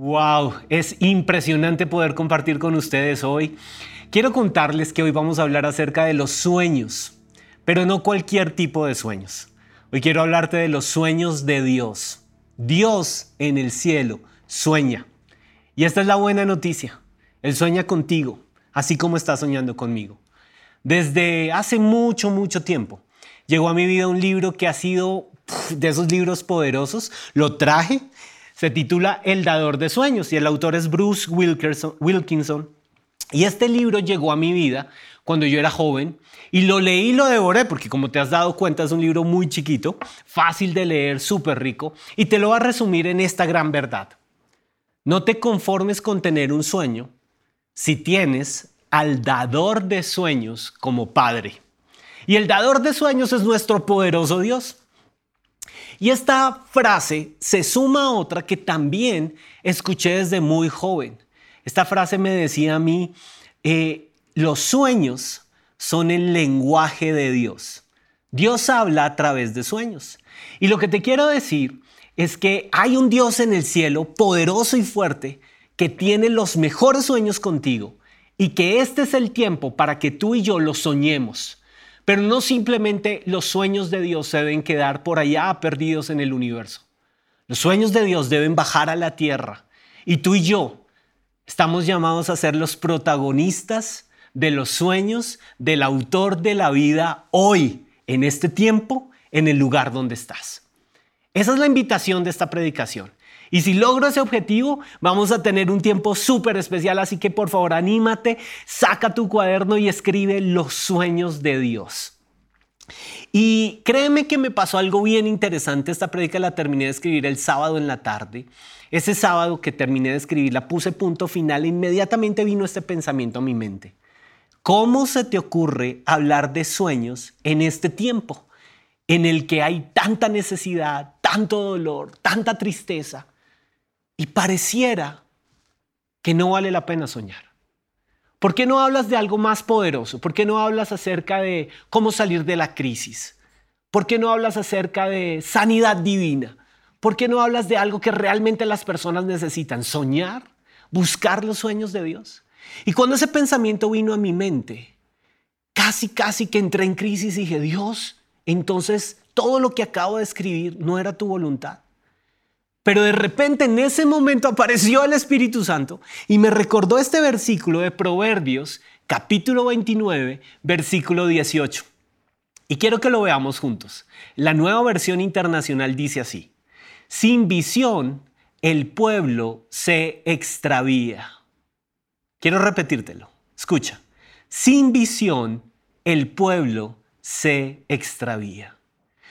Wow, es impresionante poder compartir con ustedes hoy. Quiero contarles que hoy vamos a hablar acerca de los sueños, pero no cualquier tipo de sueños. Hoy quiero hablarte de los sueños de Dios. Dios en el cielo sueña. Y esta es la buena noticia. Él sueña contigo, así como está soñando conmigo. Desde hace mucho, mucho tiempo llegó a mi vida un libro que ha sido de esos libros poderosos. Lo traje se titula El dador de sueños y el autor es Bruce Wilkinson. Y este libro llegó a mi vida cuando yo era joven y lo leí y lo devoré porque como te has dado cuenta es un libro muy chiquito, fácil de leer, súper rico y te lo voy a resumir en esta gran verdad. No te conformes con tener un sueño si tienes al dador de sueños como padre. Y el dador de sueños es nuestro poderoso Dios. Y esta frase se suma a otra que también escuché desde muy joven. Esta frase me decía a mí, eh, los sueños son el lenguaje de Dios. Dios habla a través de sueños. Y lo que te quiero decir es que hay un Dios en el cielo poderoso y fuerte que tiene los mejores sueños contigo y que este es el tiempo para que tú y yo los soñemos pero no simplemente los sueños de Dios se deben quedar por allá perdidos en el universo. Los sueños de Dios deben bajar a la tierra. Y tú y yo estamos llamados a ser los protagonistas de los sueños del autor de la vida hoy, en este tiempo, en el lugar donde estás. Esa es la invitación de esta predicación. Y si logro ese objetivo, vamos a tener un tiempo súper especial, así que por favor anímate, saca tu cuaderno y escribe los sueños de Dios. Y créeme que me pasó algo bien interesante, esta predica la terminé de escribir el sábado en la tarde. Ese sábado que terminé de escribir, la puse punto final e inmediatamente vino este pensamiento a mi mente. ¿Cómo se te ocurre hablar de sueños en este tiempo en el que hay tanta necesidad, tanto dolor, tanta tristeza? Y pareciera que no vale la pena soñar. ¿Por qué no hablas de algo más poderoso? ¿Por qué no hablas acerca de cómo salir de la crisis? ¿Por qué no hablas acerca de sanidad divina? ¿Por qué no hablas de algo que realmente las personas necesitan? Soñar, buscar los sueños de Dios. Y cuando ese pensamiento vino a mi mente, casi, casi que entré en crisis y dije, Dios, entonces todo lo que acabo de escribir no era tu voluntad. Pero de repente en ese momento apareció el Espíritu Santo y me recordó este versículo de Proverbios, capítulo 29, versículo 18. Y quiero que lo veamos juntos. La nueva versión internacional dice así, sin visión el pueblo se extravía. Quiero repetírtelo. Escucha, sin visión el pueblo se extravía.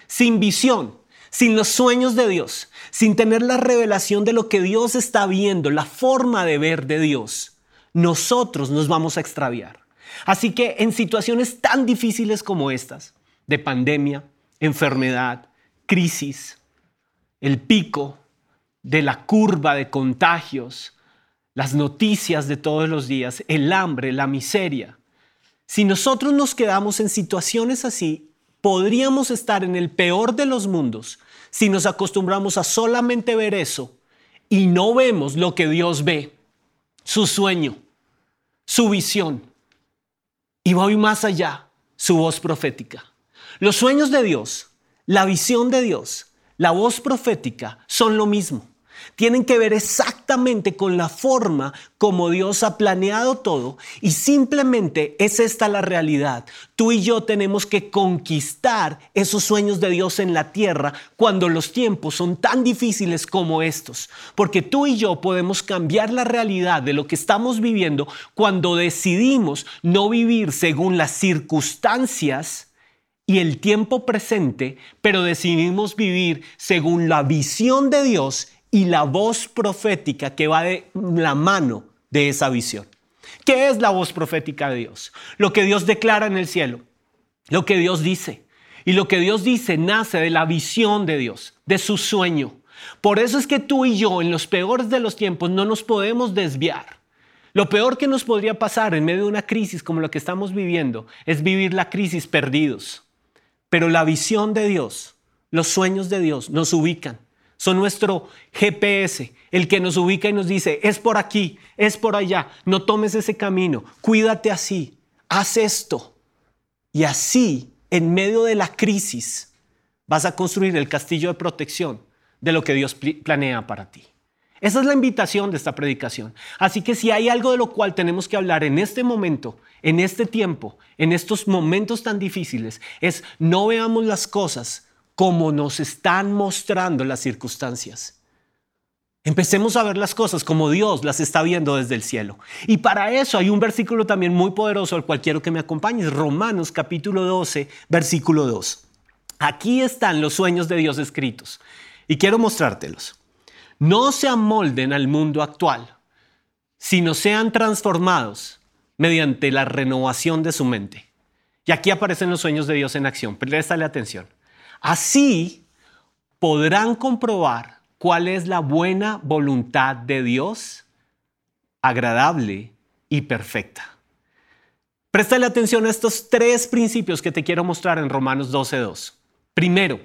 Sin visión sin los sueños de Dios, sin tener la revelación de lo que Dios está viendo, la forma de ver de Dios, nosotros nos vamos a extraviar. Así que en situaciones tan difíciles como estas, de pandemia, enfermedad, crisis, el pico de la curva de contagios, las noticias de todos los días, el hambre, la miseria, si nosotros nos quedamos en situaciones así, podríamos estar en el peor de los mundos si nos acostumbramos a solamente ver eso y no vemos lo que Dios ve, su sueño, su visión. Y voy más allá, su voz profética. Los sueños de Dios, la visión de Dios, la voz profética son lo mismo tienen que ver exactamente con la forma como Dios ha planeado todo y simplemente es esta la realidad. Tú y yo tenemos que conquistar esos sueños de Dios en la tierra cuando los tiempos son tan difíciles como estos, porque tú y yo podemos cambiar la realidad de lo que estamos viviendo cuando decidimos no vivir según las circunstancias y el tiempo presente, pero decidimos vivir según la visión de Dios y la voz profética que va de la mano de esa visión. ¿Qué es la voz profética de Dios? Lo que Dios declara en el cielo, lo que Dios dice. Y lo que Dios dice nace de la visión de Dios, de su sueño. Por eso es que tú y yo en los peores de los tiempos no nos podemos desviar. Lo peor que nos podría pasar en medio de una crisis como la que estamos viviendo es vivir la crisis perdidos. Pero la visión de Dios, los sueños de Dios nos ubican son nuestro GPS, el que nos ubica y nos dice, es por aquí, es por allá, no tomes ese camino, cuídate así, haz esto. Y así, en medio de la crisis, vas a construir el castillo de protección de lo que Dios planea para ti. Esa es la invitación de esta predicación. Así que si hay algo de lo cual tenemos que hablar en este momento, en este tiempo, en estos momentos tan difíciles, es no veamos las cosas como nos están mostrando las circunstancias. Empecemos a ver las cosas como Dios las está viendo desde el cielo. Y para eso hay un versículo también muy poderoso al cual quiero que me acompañes, Romanos capítulo 12, versículo 2. Aquí están los sueños de Dios escritos y quiero mostrártelos. No se amolden al mundo actual, sino sean transformados mediante la renovación de su mente. Y aquí aparecen los sueños de Dios en acción. Préstale atención. Así podrán comprobar cuál es la buena voluntad de Dios, agradable y perfecta. Préstale atención a estos tres principios que te quiero mostrar en Romanos 12.2. Primero,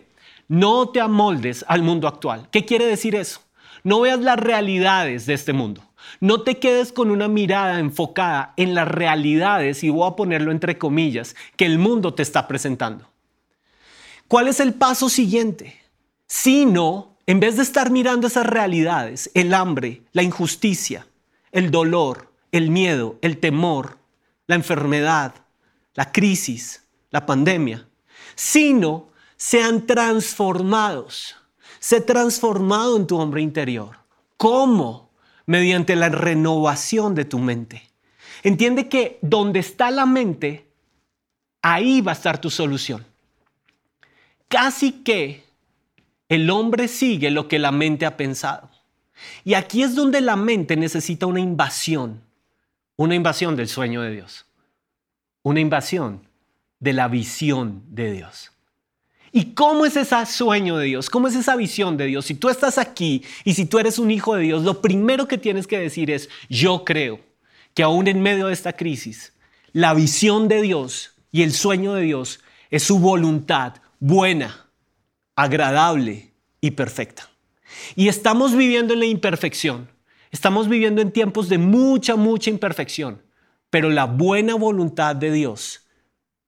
no te amoldes al mundo actual. ¿Qué quiere decir eso? No veas las realidades de este mundo. No te quedes con una mirada enfocada en las realidades, y voy a ponerlo entre comillas, que el mundo te está presentando. ¿Cuál es el paso siguiente? Sino, en vez de estar mirando esas realidades, el hambre, la injusticia, el dolor, el miedo, el temor, la enfermedad, la crisis, la pandemia, sino sean transformados. Sé transformado en tu hombre interior. ¿Cómo? Mediante la renovación de tu mente. Entiende que donde está la mente, ahí va a estar tu solución casi que el hombre sigue lo que la mente ha pensado. Y aquí es donde la mente necesita una invasión, una invasión del sueño de Dios, una invasión de la visión de Dios. ¿Y cómo es ese sueño de Dios? ¿Cómo es esa visión de Dios? Si tú estás aquí y si tú eres un hijo de Dios, lo primero que tienes que decir es, yo creo que aún en medio de esta crisis, la visión de Dios y el sueño de Dios es su voluntad buena, agradable y perfecta. Y estamos viviendo en la imperfección. Estamos viviendo en tiempos de mucha, mucha imperfección. Pero la buena voluntad de Dios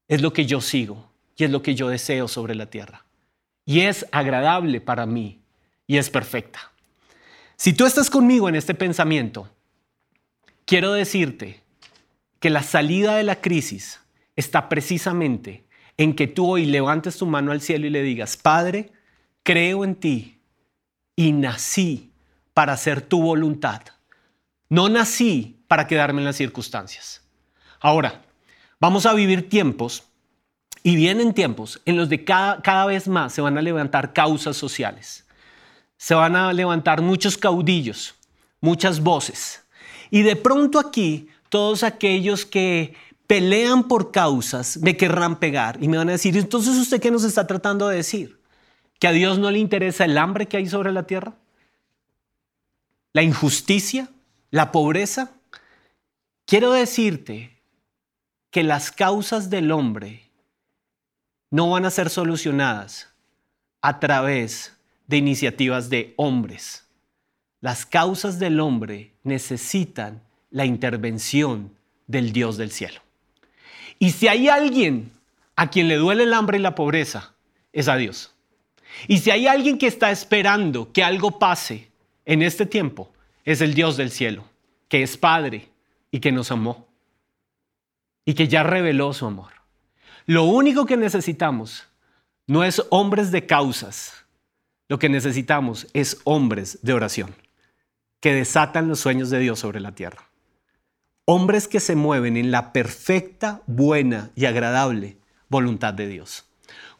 es lo que yo sigo y es lo que yo deseo sobre la tierra. Y es agradable para mí y es perfecta. Si tú estás conmigo en este pensamiento, quiero decirte que la salida de la crisis está precisamente en que tú hoy levantes tu mano al cielo y le digas, Padre, creo en ti y nací para hacer tu voluntad. No nací para quedarme en las circunstancias. Ahora, vamos a vivir tiempos y vienen tiempos en los de cada, cada vez más se van a levantar causas sociales. Se van a levantar muchos caudillos, muchas voces. Y de pronto aquí, todos aquellos que pelean por causas, me querrán pegar y me van a decir, entonces usted qué nos está tratando de decir? ¿Que a Dios no le interesa el hambre que hay sobre la tierra? ¿La injusticia? ¿La pobreza? Quiero decirte que las causas del hombre no van a ser solucionadas a través de iniciativas de hombres. Las causas del hombre necesitan la intervención del Dios del cielo. Y si hay alguien a quien le duele el hambre y la pobreza, es a Dios. Y si hay alguien que está esperando que algo pase en este tiempo, es el Dios del cielo, que es Padre y que nos amó y que ya reveló su amor. Lo único que necesitamos no es hombres de causas, lo que necesitamos es hombres de oración, que desatan los sueños de Dios sobre la tierra. Hombres que se mueven en la perfecta, buena y agradable voluntad de Dios.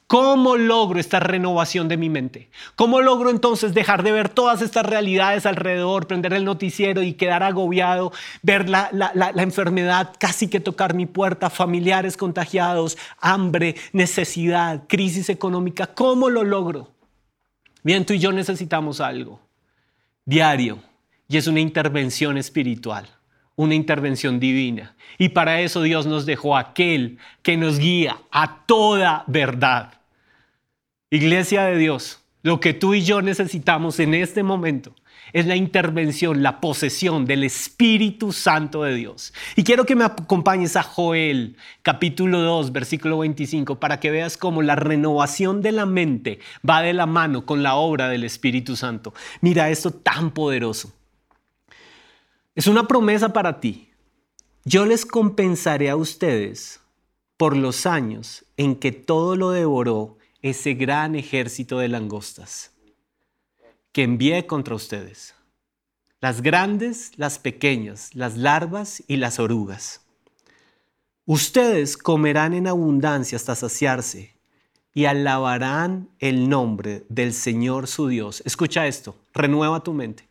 ¿Cómo logro esta renovación de mi mente? ¿Cómo logro entonces dejar de ver todas estas realidades alrededor, prender el noticiero y quedar agobiado, ver la, enfermedad casi que tocar mi puerta, familiares contagiados, hambre, necesidad, crisis económica? ¿Cómo lo logro? Bien, tú y yo necesitamos algo diario y es una intervención espiritual una intervención divina. Y para eso Dios nos dejó aquel que nos guía a toda verdad. Iglesia de Dios, Lo que tú y yo necesitamos en este momento es la intervención, la posesión del Espíritu Santo de Dios. Y quiero que me acompañes a Joel, capítulo 2, versículo 25, para que veas cómo la renovación de la mente va de la mano con la obra del Espíritu Santo. Mira esto tan poderoso. Es una promesa para ti. Yo les compensaré a ustedes por los años en que todo lo devoró ese gran ejército de langostas que envié contra ustedes. Las grandes, las pequeñas, las larvas y las orugas. Ustedes comerán en abundancia hasta saciarse y alabarán el nombre del Señor su Dios. Escucha esto, renueva tu mente,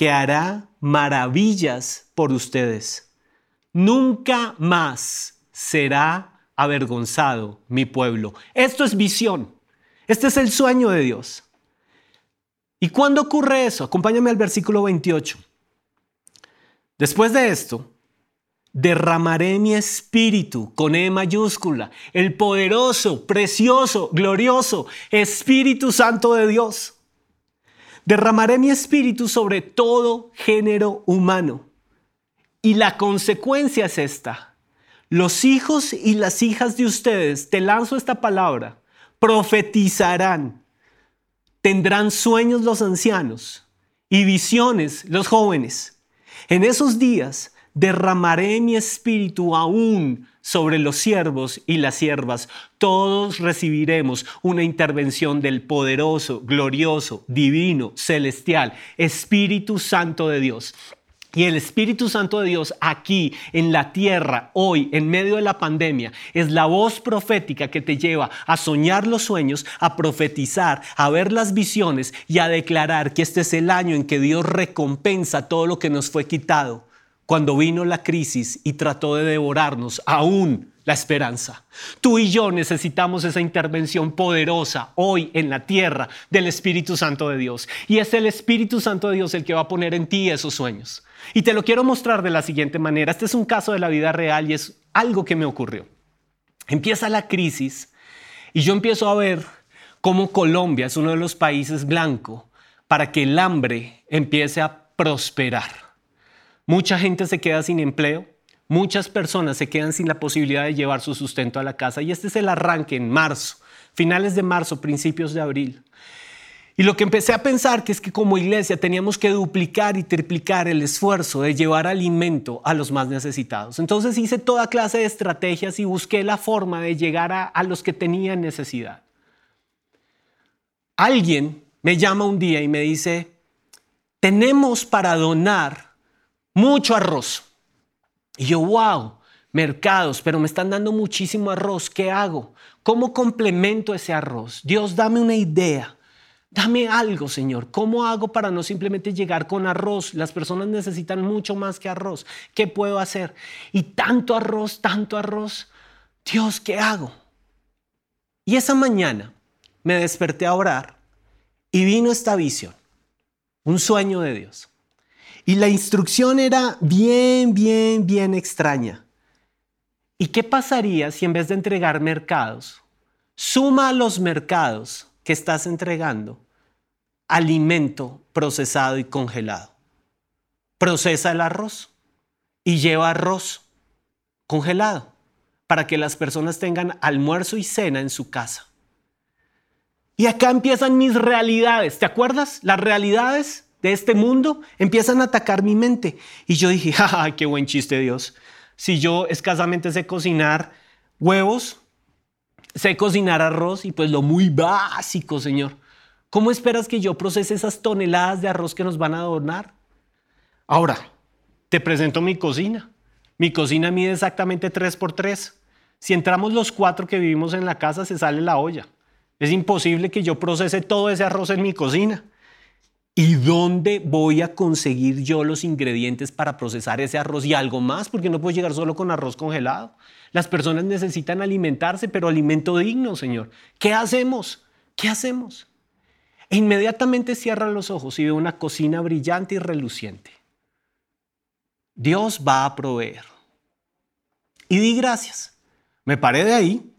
que hará maravillas por ustedes. Nunca más será avergonzado mi pueblo. Esto es visión. Este es el sueño de Dios. ¿Y cuándo ocurre eso? Acompáñame al versículo 28. Después de esto, derramaré mi espíritu con E mayúscula, el poderoso, precioso, glorioso Espíritu Santo de Dios. Derramaré mi espíritu sobre todo género humano. Y la consecuencia es esta. Los hijos y las hijas de ustedes, te lanzo esta palabra, profetizarán Tendrán sueños los ancianos y visiones los jóvenes. En esos días derramaré mi espíritu aún sobre los siervos y las siervas. Todos recibiremos una intervención del poderoso, glorioso, divino, celestial, Espíritu Santo de Dios. Y el Espíritu Santo de Dios aquí en la tierra, hoy, en medio de la pandemia, es la voz profética que te lleva a soñar los sueños, a profetizar, a ver las visiones y a declarar que este es el año en que Dios recompensa todo lo que nos fue quitado cuando vino la crisis y trató de devorarnos aún la esperanza. Tú y yo necesitamos esa intervención poderosa hoy en la tierra del Espíritu Santo de Dios. Y es el Espíritu Santo de Dios el que va a poner en ti esos sueños. Y te lo quiero mostrar de la siguiente manera. Este es un caso de la vida real y es algo que me ocurrió. Empieza la crisis y yo empiezo a ver cómo Colombia es uno de los países blancos para que el hambre empiece a prosperar. Mucha gente se queda sin empleo, muchas personas se quedan sin la posibilidad de llevar su sustento a la casa y este es el arranque en marzo, finales de marzo, principios de abril. Y lo que empecé a pensar que es que como iglesia teníamos que duplicar y triplicar el esfuerzo de llevar alimento a los más necesitados. Entonces hice toda clase de estrategias y busqué la forma de llegar a, a los que tenían necesidad. Alguien me llama un día y me dice, tenemos para donar mucho arroz. Y yo, wow, mercados, pero me están dando muchísimo arroz, ¿qué hago? ¿Cómo complemento ese arroz? Dios, dame una idea. Dame algo, Señor. ¿Cómo hago para no simplemente llegar con arroz? Las personas necesitan mucho más que arroz. ¿Qué puedo hacer? Y tanto arroz, tanto arroz. Dios, ¿qué hago? Y esa mañana me desperté a orar y vino esta visión, un sueño de Dios. Y la instrucción era bien, bien, bien extraña. ¿Y qué pasaría si en vez de entregar mercados, suma los mercados que estás entregando alimento procesado y congelado. Procesa el arroz y lleva arroz congelado para que las personas tengan almuerzo y cena en su casa. Y acá empiezan mis realidades. ¿Te acuerdas? Las realidades de este mundo empiezan a atacar mi mente. Y yo dije, ¡ja, qué buen chiste Dios! Si yo escasamente sé cocinar huevos, sé cocinar arroz y pues lo muy básico, Señor. ¿Cómo esperas que yo procese esas toneladas de arroz que nos van a donar? Ahora, te presento mi cocina. Mi cocina mide exactamente 3 por 3. Si entramos los cuatro que vivimos en la casa, se sale la olla. Es imposible que yo procese todo ese arroz en mi cocina. ¿Y dónde voy a conseguir yo los ingredientes para procesar ese arroz y algo más? Porque no puedo llegar solo con arroz congelado. Las personas necesitan alimentarse, pero alimento digno, Señor. ¿Qué hacemos? ¿Qué hacemos? E inmediatamente cierra los ojos y ve una cocina brillante y reluciente. Dios va a proveer. Y di gracias. Me paré de ahí,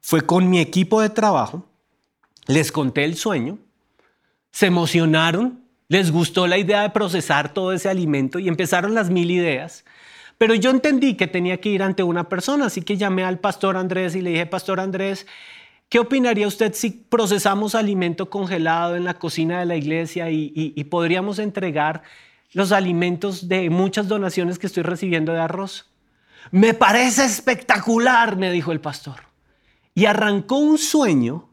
fue con mi equipo de trabajo, Les conté el sueño, se emocionaron, les gustó la idea de procesar todo ese alimento y empezaron las mil ideas. Pero yo entendí que tenía que ir ante una persona, así que llamé al pastor Andrés y le dije, pastor Andrés, ¿qué opinaría usted si procesamos alimento congelado en la cocina de la iglesia y, y podríamos entregar los alimentos de muchas donaciones que estoy recibiendo de arroz? Me parece espectacular, me dijo el pastor. Y arrancó un sueño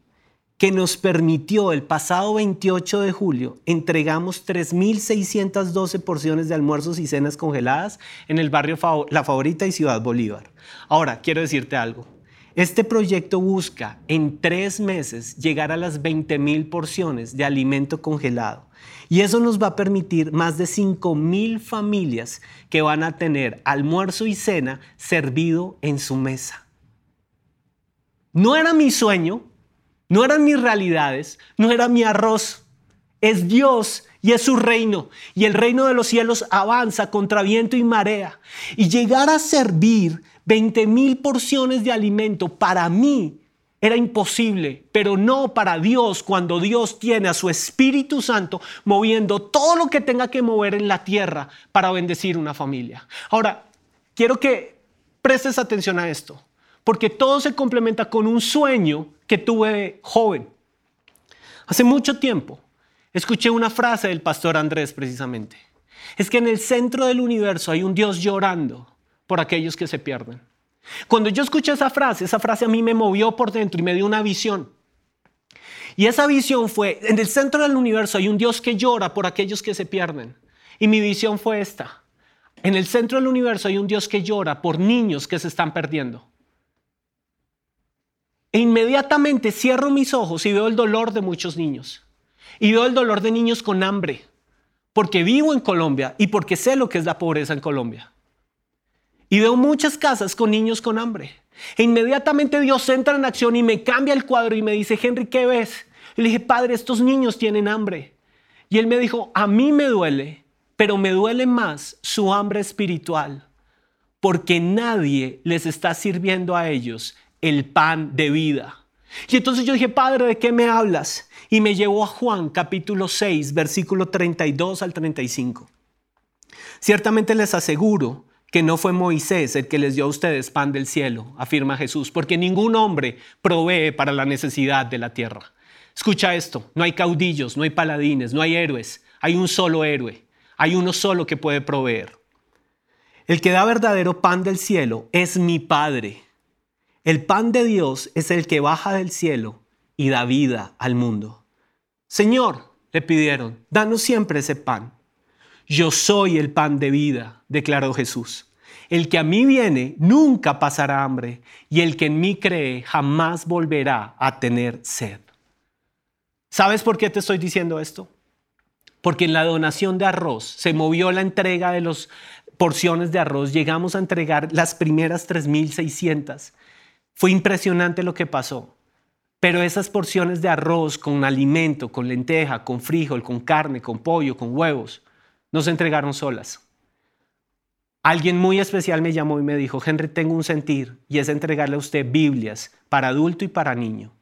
que nos permitió el pasado 28 de julio, entregamos 3.612 porciones de almuerzos y cenas congeladas en el barrio La Favorita y Ciudad Bolívar. Ahora, quiero decirte algo. Este proyecto busca en tres meses llegar a las 20.000 porciones de alimento congelado. Y eso nos va a permitir más de 5.000 familias que van a tener almuerzo y cena servido en su mesa. No era mi sueño, no eran mis realidades, no era mi arroz. Es Dios y es su reino. Y el reino de los cielos avanza contra viento y marea. Y llegar a servir 20 mil porciones de alimento para mí era imposible, pero no para Dios cuando Dios tiene a su Espíritu Santo moviendo todo lo que tenga que mover en la tierra para bendecir una familia. Ahora, quiero que prestes atención a esto porque todo se complementa con un sueño que tuve joven. Hace mucho tiempo escuché una frase del pastor Andrés precisamente. Es que en el centro del universo hay un Dios llorando por aquellos que se pierden. Cuando yo escuché esa frase, esa frase a mí me movió por dentro y me dio una visión. Y esa visión fue, en el centro del universo hay un Dios que llora por aquellos que se pierden. Y mi visión fue esta. En el centro del universo hay un Dios que llora por niños que se están perdiendo. E inmediatamente cierro mis ojos y veo el dolor de muchos niños. Y veo el dolor de niños con hambre, porque vivo en Colombia y porque sé lo que es la pobreza en Colombia. Y veo muchas casas con niños con hambre. E inmediatamente Dios entra en acción y me cambia el cuadro y me dice, Henry, ¿qué ves? Y le dije, Padre, estos niños tienen hambre. Y él me dijo, a mí me duele, pero me duele más su hambre espiritual, porque nadie les está sirviendo a ellos el pan de vida. Y entonces yo dije, Padre, ¿de qué me hablas? Y me llevó a Juan capítulo 6, versículo 32 al 35. Ciertamente les aseguro que no fue Moisés el que les dio a ustedes pan del cielo, afirma Jesús, porque ningún hombre provee para la necesidad de la tierra. Escucha esto, no hay caudillos, no hay paladines, no hay héroes, hay un solo héroe, hay uno solo que puede proveer. El que da verdadero pan del cielo es mi Padre el pan de Dios es el que baja del cielo y da vida al mundo. Señor, le pidieron, danos siempre ese pan. Yo soy el pan de vida, declaró Jesús. El que a mí viene nunca pasará hambre, y el que en mí cree jamás volverá a tener sed. ¿Sabes por qué te estoy diciendo esto? Porque en la donación de arroz se movió la entrega de las porciones de arroz. Llegamos a entregar las primeras 3.600 fue impresionante lo que pasó. Pero esas porciones de arroz con alimento, con lenteja, con frijol, con carne, con pollo, con huevos, no se entregaron solas. Alguien muy especial me llamó y me dijo, Henry, tengo un sentir y es entregarle a usted Biblias para adulto y para niño.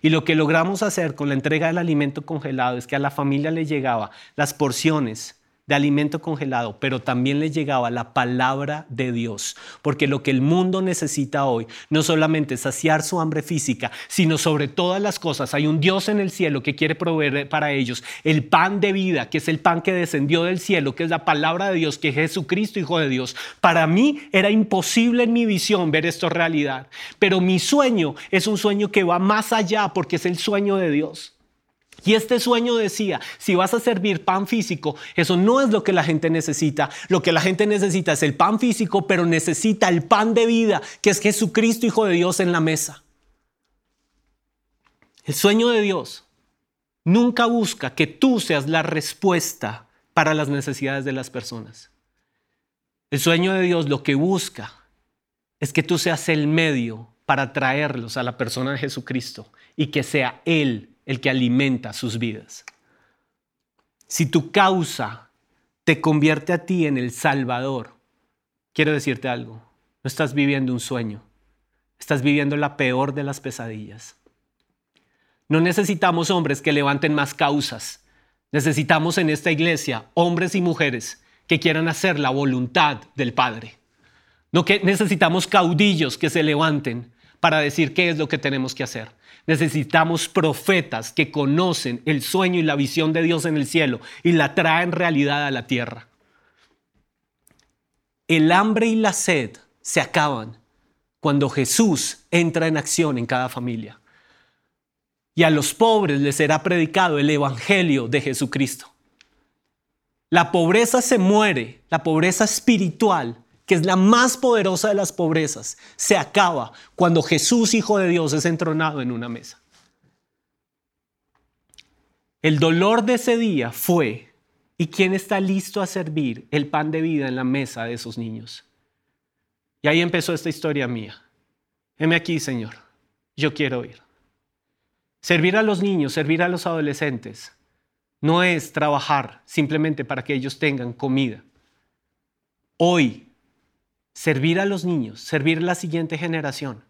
Y lo que logramos hacer con la entrega del alimento congelado es que a la familia le llegaba las porciones de alimento congelado, pero también le llegaba la palabra de Dios, porque lo que el mundo necesita hoy no solamente es saciar su hambre física, sino sobre todas las cosas hay un Dios en el cielo que quiere proveer para ellos el pan de vida, que es el pan que descendió del cielo, que es la palabra de Dios, que es Jesucristo, Hijo de Dios. Para mí era imposible en mi visión ver esto realidad, pero mi sueño es un sueño que va más allá porque es el sueño de Dios. Y este sueño decía, si vas a servir pan físico, eso no es lo que la gente necesita. Lo que la gente necesita es el pan físico, pero necesita el pan de vida, que es Jesucristo, Hijo de Dios, en la mesa. El sueño de Dios nunca busca que tú seas la respuesta para las necesidades de las personas. El sueño de Dios lo que busca es que tú seas el medio para traerlos a la persona de Jesucristo y que sea Él el que alimenta sus vidas. Si tu causa te convierte a ti en el Salvador, quiero decirte algo, no estás viviendo un sueño, estás viviendo la peor de las pesadillas. No necesitamos hombres que levanten más causas. Necesitamos en esta iglesia hombres y mujeres que quieran hacer la voluntad del Padre. No que necesitamos caudillos que se levanten para decir qué es lo que tenemos que hacer. Necesitamos profetas que conocen el sueño y la visión de Dios en el cielo y la traen realidad a la tierra. El hambre y la sed se acaban cuando Jesús entra en acción en cada familia. Y a los pobres les será predicado el Evangelio de Jesucristo. La pobreza se muere, la pobreza espiritual, que es la más poderosa de las pobrezas, se acaba cuando Jesús, Hijo de Dios, es entronado en una mesa. El dolor de ese día fue, ¿y quién está listo a servir el pan de vida en la mesa de esos niños? Y ahí empezó esta historia mía. Heme aquí, Señor, yo quiero ir. Servir a los niños, servir a los adolescentes, no es trabajar simplemente para que ellos tengan comida. Hoy, servir a los niños, servir a la siguiente generación,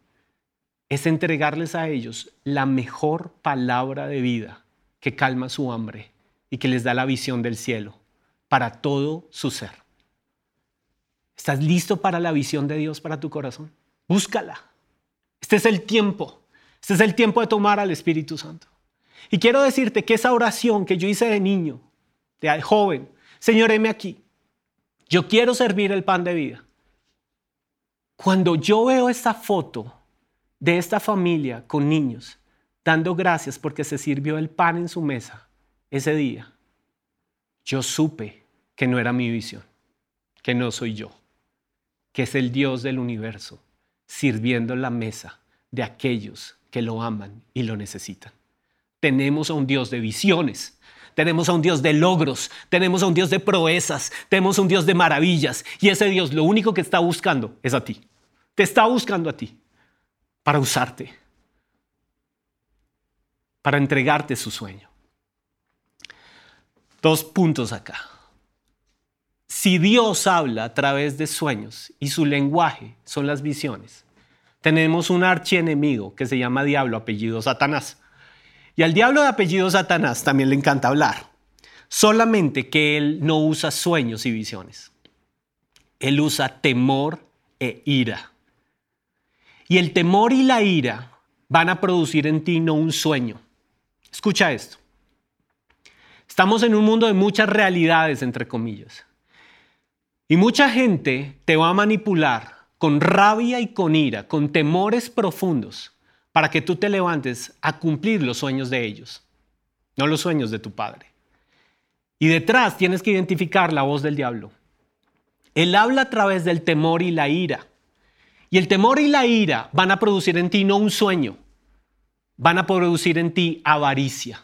es entregarles a ellos la mejor palabra de vida que calma su hambre y que les da la visión del cielo para todo su ser. ¿Estás listo para la visión de Dios para tu corazón? Búscala. Este es el tiempo. Este es el tiempo de tomar al Espíritu Santo. Y quiero decirte que esa oración que yo hice de niño, de joven, Señor, heme aquí. Yo quiero servir el pan de vida. Cuando yo veo esta foto de esta familia con niños, dando gracias porque se sirvió el pan en su mesa ese día, yo supe que no era mi visión, que no soy yo, que es el Dios del universo sirviendo la mesa de aquellos que lo aman y lo necesitan. Tenemos a un Dios de visiones, tenemos a un Dios de logros, tenemos a un Dios de proezas, tenemos a un Dios de maravillas. Y ese Dios lo único que está buscando es a ti. Te está buscando a ti para usarte, para entregarte su sueño. Dos puntos acá. Si Dios habla a través de sueños y su lenguaje son las visiones, tenemos un archienemigo que se llama Diablo, apellido Satanás. Y al diablo de apellido Satanás también le encanta hablar, solamente que él no usa sueños y visiones. Él usa temor e ira. Y el temor y la ira van a producir en ti no un sueño. Escucha esto. Estamos en un mundo de muchas realidades, entre comillas. Y mucha gente te va a manipular con rabia y con ira, con temores profundos, para que tú te levantes a cumplir los sueños de ellos, no los sueños de tu padre. Y detrás tienes que identificar la voz del diablo. Él habla a través del temor y la ira. Y el temor y la ira van a producir en ti no un sueño, van a producir en ti avaricia,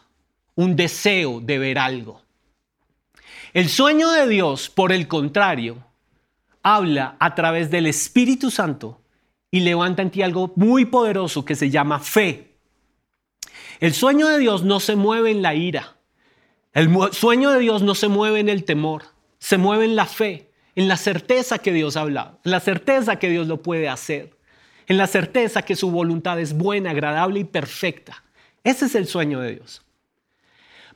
un deseo de ver algo. El sueño de Dios, por el contrario, habla a través del Espíritu Santo y levanta en ti algo muy poderoso que se llama fe. El sueño de Dios no se mueve en la ira. El sueño de Dios no se mueve en el temor. Se mueve en la fe, en la certeza que Dios ha hablado, en la certeza que Dios lo puede hacer, en la certeza que su voluntad es buena, agradable y perfecta. Ese es el sueño de Dios.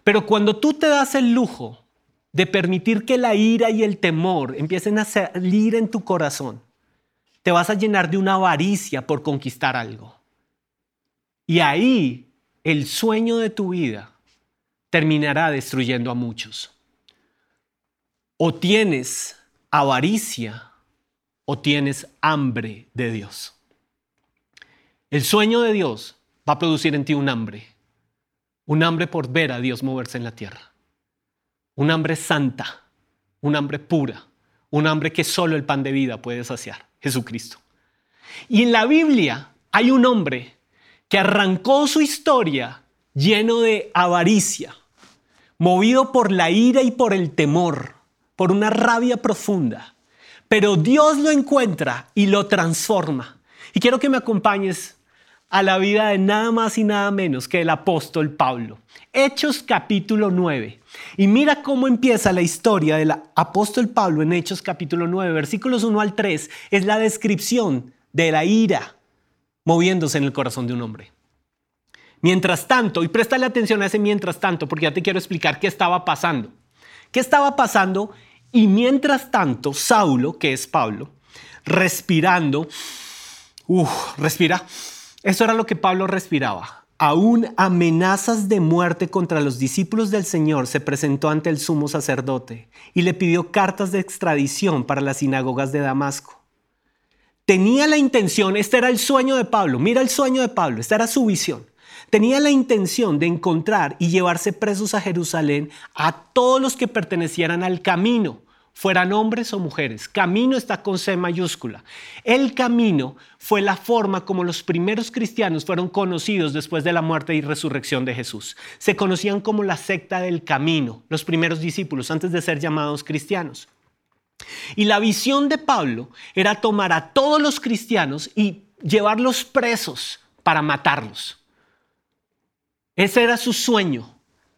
Pero cuando tú te das el lujo de permitir que la ira y el temor empiecen a salir en tu corazón, te vas a llenar de una avaricia por conquistar algo. Y ahí el sueño de tu vida terminará destruyendo a muchos. O tienes avaricia o tienes hambre de Dios. El sueño de Dios va a producir en ti un hambre, un hambre por ver a Dios moverse en la tierra, un hambre santa, un hambre pura, un hambre que solo el pan de vida puede saciar. Jesucristo. Y en la Biblia hay un hombre que arrancó su historia lleno de avaricia, movido por la ira y por el temor, por una rabia profunda. Pero Dios lo encuentra y lo transforma. Y quiero que me acompañes a la vida de nada más y nada menos que el apóstol Pablo. Hechos capítulo 9. Y mira cómo empieza la historia del apóstol Pablo en Hechos capítulo 9, versículos 1 al 3. Es la descripción de la ira moviéndose en el corazón de un hombre. Mientras tanto, y préstale atención a ese mientras tanto, porque ya te quiero explicar qué estaba pasando. ¿Qué estaba pasando? Y mientras tanto, Saulo, que es Pablo, respirando, uff, respira. Eso era lo que Pablo respiraba. Aún amenazas de muerte contra los discípulos del Señor se presentó ante el sumo sacerdote y le pidió cartas de extradición para las sinagogas de Damasco. Tenía la intención, este era el sueño de Pablo, mira el sueño de Pablo, esta era su visión. Tenía la intención de encontrar y llevarse presos a Jerusalén a todos los que pertenecieran al camino, fueran hombres o mujeres. Camino está con C mayúscula. El camino fue la forma como los primeros cristianos fueron conocidos después de la muerte y resurrección de Jesús. Se conocían como la secta del camino, los primeros discípulos, antes de ser llamados cristianos. Y la visión de Pablo era tomar a todos los cristianos y llevarlos presos para matarlos. Ese era su sueño,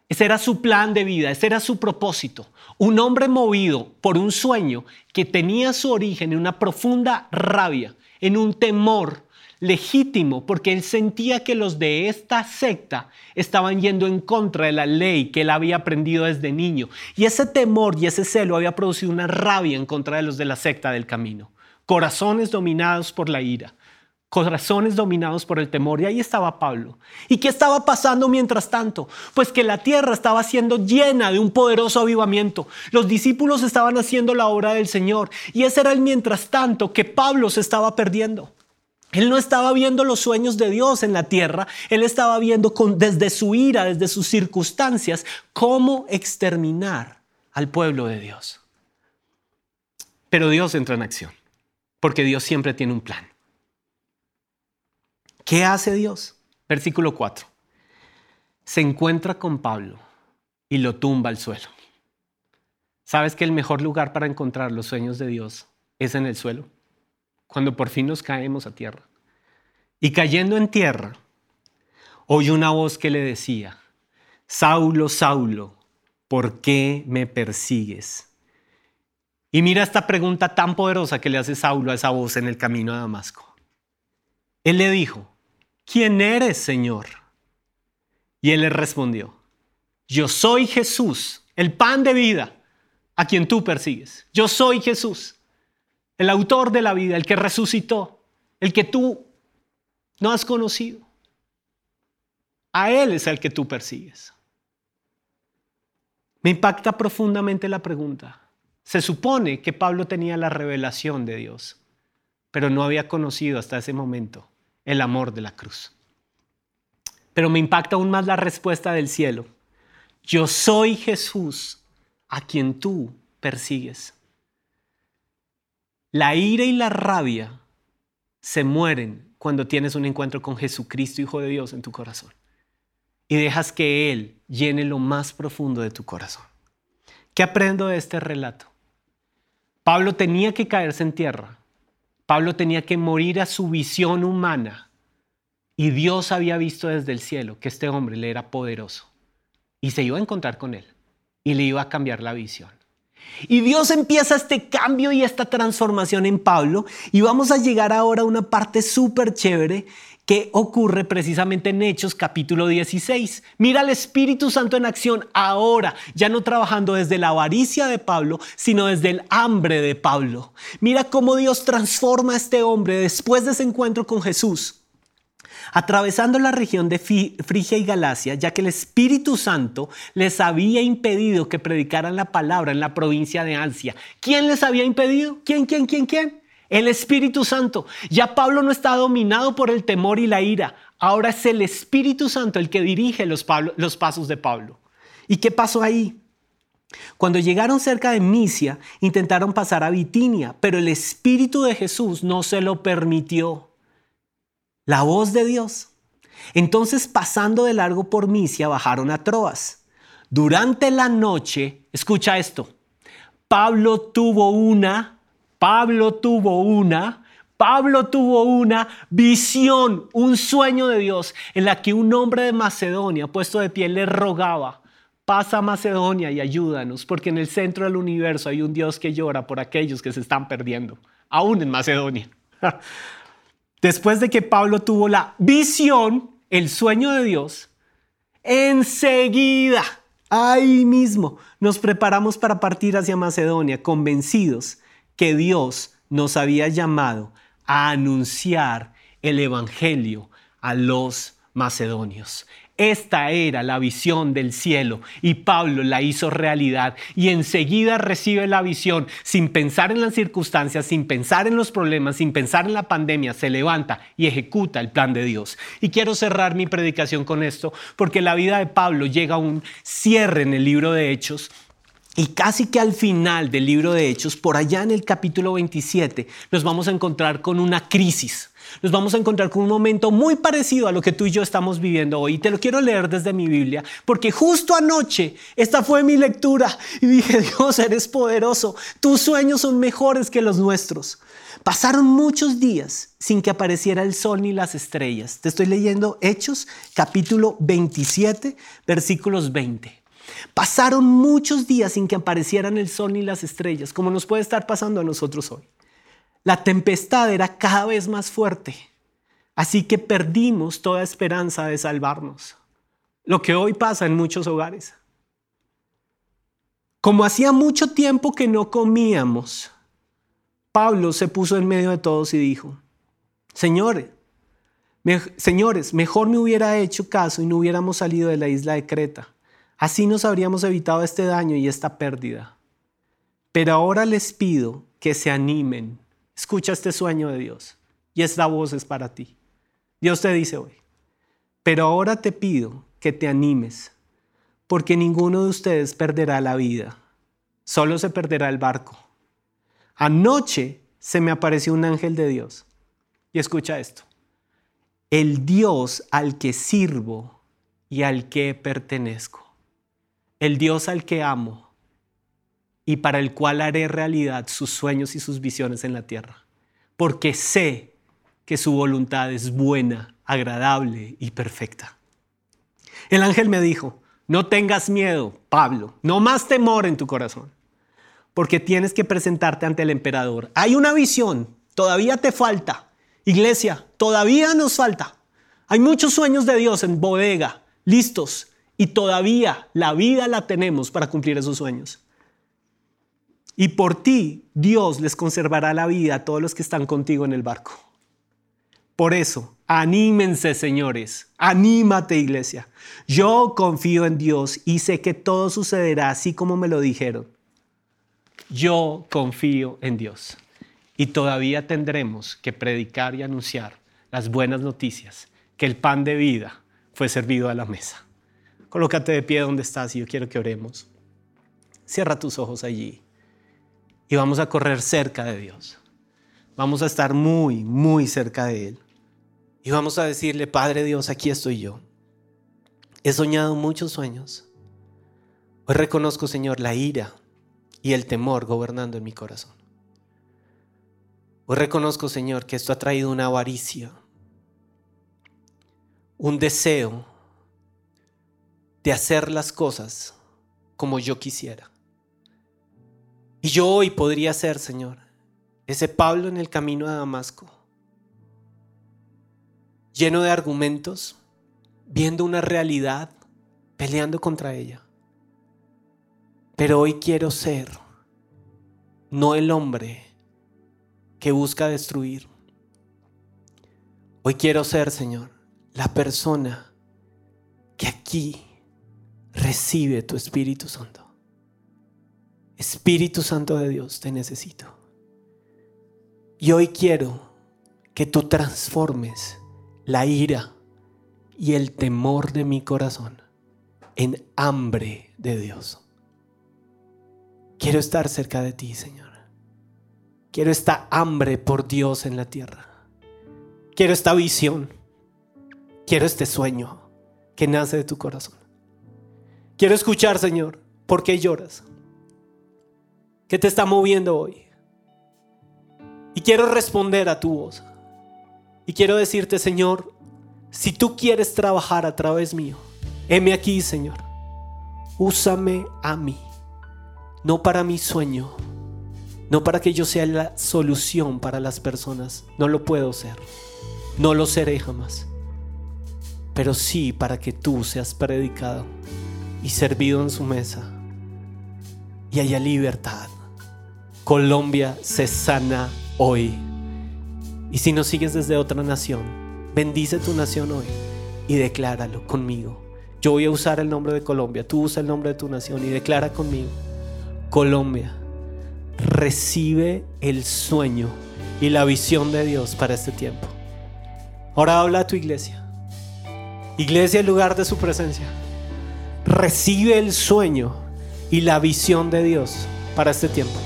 ese era su plan de vida, ese era su propósito. Un hombre movido por un sueño que tenía su origen en una profunda rabia, en un temor legítimo, porque él sentía que los de esta secta estaban yendo en contra de la ley que él había aprendido desde niño. Y ese temor y ese celo había producido una rabia en contra de los de la secta del camino. Corazones dominados por la ira corazones dominados por el temor. Y ahí estaba Pablo. ¿Y qué estaba pasando mientras tanto? Pues que la tierra estaba siendo llena de un poderoso avivamiento. Los discípulos estaban haciendo la obra del Señor. Y ese era el mientras tanto que Pablo se estaba perdiendo. Él no estaba viendo los sueños de Dios en la tierra, él estaba viendo desde su ira, desde sus circunstancias, cómo exterminar al pueblo de Dios. Pero Dios entra en acción, porque Dios siempre tiene un plan. ¿Qué hace Dios? Versículo 4. Se encuentra con Pablo y lo tumba al suelo. ¿Sabes que el mejor lugar para encontrar los sueños de Dios es en el suelo? Cuando por fin nos caemos a tierra. Y cayendo en tierra, oye una voz que le decía, Saulo, Saulo, ¿por qué me persigues? Y mira esta pregunta tan poderosa que le hace Saulo a esa voz en el camino a Damasco. Él le dijo, ¿quién eres, Señor? Y él le respondió, yo soy Jesús, el pan de vida, a quien tú persigues. Yo soy Jesús, el autor de la vida, el que resucitó, el que tú no has conocido. A Él es el que tú persigues. Me impacta profundamente la pregunta. Se supone que Pablo tenía la revelación de Dios, pero no había conocido hasta ese momento el amor de la cruz. Pero me impacta aún más la respuesta del cielo. Yo soy Jesús a quien tú persigues. La ira y la rabia se mueren cuando tienes un encuentro con Jesucristo, Hijo de Dios, en tu corazón. Y dejas que Él llene lo más profundo de tu corazón. ¿Qué aprendo de este relato? Pablo tenía que caerse en tierra Pablo tenía que morir a su visión humana. Y Dios había visto desde el cielo que este hombre le era poderoso. Y se iba a encontrar con él. Y le iba a cambiar la visión. Y Dios empieza este cambio y esta transformación en Pablo. Y vamos a llegar ahora a una parte súper chévere ¿Qué ocurre precisamente en Hechos capítulo 16. Mira al Espíritu Santo en acción ahora, ya no trabajando desde la avaricia de Pablo, sino desde el hambre de Pablo. Mira cómo Dios transforma a este hombre después de ese encuentro con Jesús. Atravesando la región de Frigia y Galacia, ya que el Espíritu Santo les había impedido que predicaran la palabra en la provincia de Asia. ¿Quién les había impedido? ¿Quién, quién, quién, quién? El Espíritu Santo. Ya Pablo no está dominado por el temor y la ira. Ahora es el Espíritu Santo el que dirige los, pasos de Pablo. ¿Y qué pasó ahí? Cuando llegaron cerca de Misia, intentaron pasar a Bitinia, pero el Espíritu de Jesús no se lo permitió. La voz de Dios. Entonces, pasando de largo por Misia, bajaron a Troas. Durante la noche, escucha esto, Pablo tuvo una Pablo tuvo una, Pablo tuvo una visión, un sueño de Dios en la que un hombre de Macedonia, puesto de pie, le rogaba, pasa a Macedonia y ayúdanos, porque en el centro del universo hay un Dios que llora por aquellos que se están perdiendo, aún en Macedonia. Después de que Pablo tuvo la visión, el sueño de Dios, enseguida, ahí mismo, nos preparamos para partir hacia Macedonia, convencidos que Dios nos había llamado a anunciar el Evangelio a los macedonios. Esta era la visión del cielo y Pablo la hizo realidad y enseguida recibe la visión sin pensar en las circunstancias, sin pensar en los problemas, sin pensar en la pandemia, se levanta y ejecuta el plan de Dios. Y quiero cerrar mi predicación con esto porque la vida de Pablo llega a un cierre en el libro de Hechos y casi que al final del libro de Hechos, por allá en el capítulo 27, nos vamos a encontrar con una crisis nos vamos a encontrar con un momento muy parecido a lo que tú y yo estamos viviendo hoy. Y te lo quiero leer desde mi Biblia, porque justo anoche esta fue mi lectura y dije, Dios, eres poderoso, tus sueños son mejores que los nuestros. Pasaron muchos días sin que apareciera el sol ni las estrellas. Te estoy leyendo Hechos capítulo 27, versículos 20. Pasaron muchos días sin que aparecieran el sol ni las estrellas, como nos puede estar pasando a nosotros hoy. La tempestad era cada vez más fuerte, así que perdimos toda esperanza de salvarnos. Lo que hoy pasa en muchos hogares. Como hacía mucho tiempo que no comíamos, Pablo se puso en medio de todos y dijo, señores, señores, mejor me hubiera hecho caso y no hubiéramos salido de la isla de Creta. Así nos habríamos evitado este daño y esta pérdida. Pero ahora les pido que se animen Escucha este sueño de Dios y esta voz es para ti. Dios te dice hoy, pero ahora te pido que te animes, porque ninguno de ustedes perderá la vida, solo se perderá el barco. Anoche se me apareció un ángel de Dios. Y escucha esto, el Dios al que sirvo y al que pertenezco, el Dios al que amo y para el cual haré realidad sus sueños y sus visiones en la tierra, porque sé que su voluntad es buena, agradable y perfecta. El ángel me dijo, no tengas miedo, Pablo, no más temor en tu corazón, porque tienes que presentarte ante el emperador. Hay una visión, todavía te falta. Iglesia, todavía nos falta. Hay muchos sueños de Dios en bodega, listos, y todavía la vida la tenemos para cumplir esos sueños. Y por ti Dios les conservará la vida a todos los que están contigo en el barco. Por eso, anímense señores, anímate iglesia. Yo confío en Dios y sé que todo sucederá así como me lo dijeron. Yo confío en Dios y todavía tendremos que predicar y anunciar las buenas noticias, que el pan de vida fue servido a la mesa. Colócate de pie donde estás y yo quiero que oremos. Cierra tus ojos allí y vamos a correr cerca de Dios. Vamos a estar muy, muy cerca de Él. Y vamos a decirle, Padre Dios, aquí estoy yo. He soñado muchos sueños. Hoy reconozco, Señor, la ira y el temor gobernando en mi corazón. Hoy reconozco, Señor, que esto ha traído una avaricia, un deseo de hacer las cosas como yo quisiera. Y yo hoy podría ser, Señor, ese Pablo en el camino a Damasco, lleno de argumentos, viendo una realidad, peleando contra ella. Pero hoy quiero ser no el hombre que busca destruir. Hoy quiero ser, Señor, la persona que aquí recibe tu Espíritu Santo. Espíritu Santo de Dios, te necesito. Y hoy quiero que tú transformes la ira y el temor de mi corazón en hambre de Dios. Quiero estar cerca de ti, Señor. Quiero esta hambre por Dios en la tierra. Quiero esta visión. Quiero este sueño que nace de tu corazón. Quiero escuchar, Señor, por qué lloras. ¿Qué te está moviendo hoy? Y quiero responder a tu voz. Y quiero decirte, Señor, si tú quieres trabajar a través mío, heme aquí, Señor. Úsame a mí, no para mi sueño, no para que yo sea la solución para las personas. No lo puedo ser, no lo seré jamás. pero sí para que tú seas predicado y servido en su mesa y haya libertad. Colombia se sana hoy. Y si nos sigues desde otra nación, bendice tu nación hoy y decláralo conmigo. Yo voy a usar el nombre de Colombia, tú usa el nombre de tu nación y declara conmigo. Colombia, recibe el sueño y la visión de Dios para este tiempo. Ahora habla a tu iglesia. Iglesia, el lugar de su presencia. Recibe el sueño y la visión de Dios para este tiempo.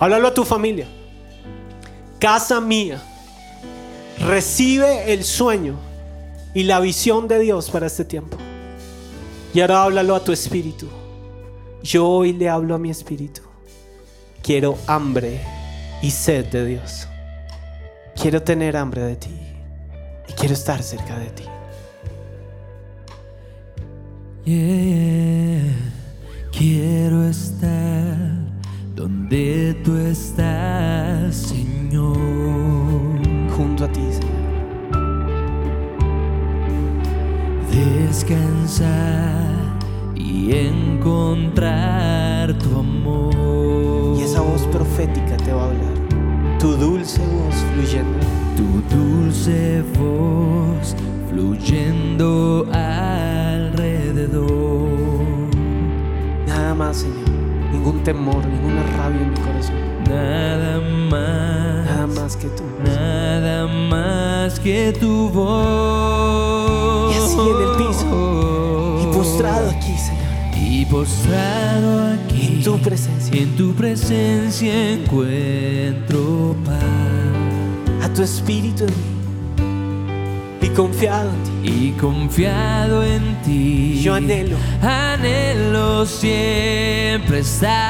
Háblalo a tu familia. Casa mía, recibe el sueño y la visión de Dios para este tiempo. Y ahora háblalo a tu espíritu. Yo hoy le hablo a mi espíritu. Quiero hambre y sed de Dios. Quiero tener hambre de ti y quiero estar cerca de ti. Quiero tu voz. Y así en el piso. Y postrado aquí, Señor. Y postrado aquí. En tu presencia. En tu presencia encuentro paz. A tu espíritu en mí. Y confiado en ti. Y confiado en ti. Yo anhelo. Anhelo siempre estar.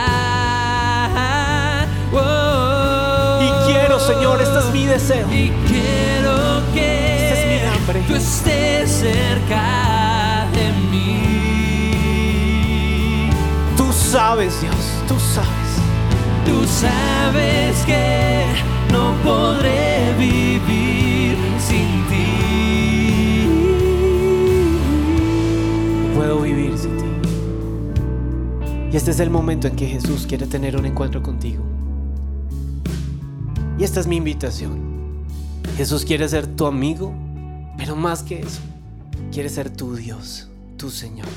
Oh. Y quiero, Señor, este es mi deseo. Y Tú estés cerca de mí. Tú sabes, Dios, tú sabes. Tú sabes que no podré vivir sin ti. No puedo vivir sin ti. Y este es el momento en que Jesús quiere tener un encuentro contigo. Y esta es mi invitación. Jesús quiere ser tu amigo, pero más que eso, quiere ser tu Dios, tu Señor.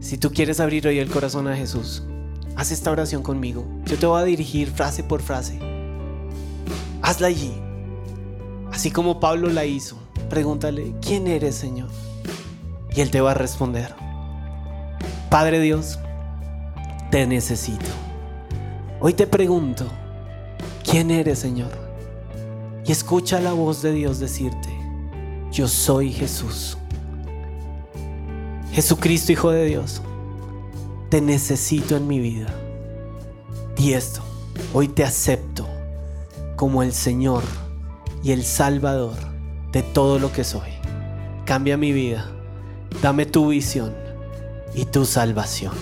Si tú quieres abrir hoy el corazón a Jesús, haz esta oración conmigo. Yo te voy a dirigir frase por frase. Hazla allí. Así como Pablo la hizo. Pregúntale, ¿quién eres, Señor? Y Él te va a responder. Padre Dios, te necesito. Hoy te pregunto, ¿quién eres, Señor? Y escucha la voz de Dios decirte, yo soy Jesús. Jesucristo, Hijo de Dios, te necesito en mi vida. Y esto, hoy te acepto como el Señor y el Salvador de todo lo que soy. Cambia mi vida, dame tu visión y tu salvación.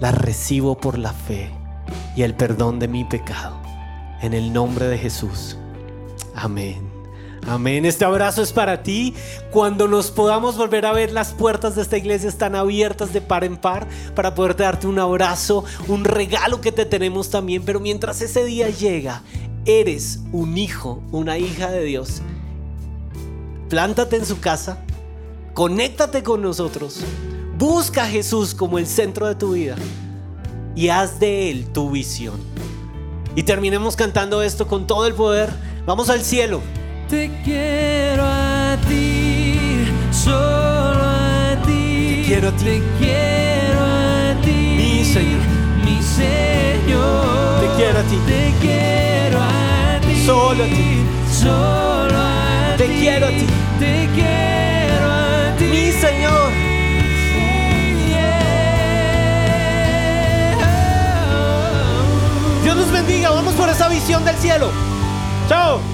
La recibo por la fe y el perdón de mi pecado. En el nombre de Jesús. Amén. Amén. Este abrazo es para ti. Cuando nos podamos volver a ver, las puertas de esta iglesia están abiertas de par en par para poder darte un abrazo, un regalo que te tenemos también. Pero mientras ese día llega, eres un hijo, una hija de Dios. Plántate en su casa, conéctate con nosotros, busca a Jesús como el centro de tu vida y haz de Él tu visión. Y terminemos cantando esto con todo el poder. Vamos al cielo. Te quiero a ti, solo a ti. Te quiero a ti. Te quiero a ti. Mi Señor. Mi Señor. Te quiero a ti. Te quiero a ti. Solo a ti. Solo a Te ti. quiero a ti. Te quiero a ti. Mi Señor. Dios nos bendiga. Vamos por esa visión del cielo. 走。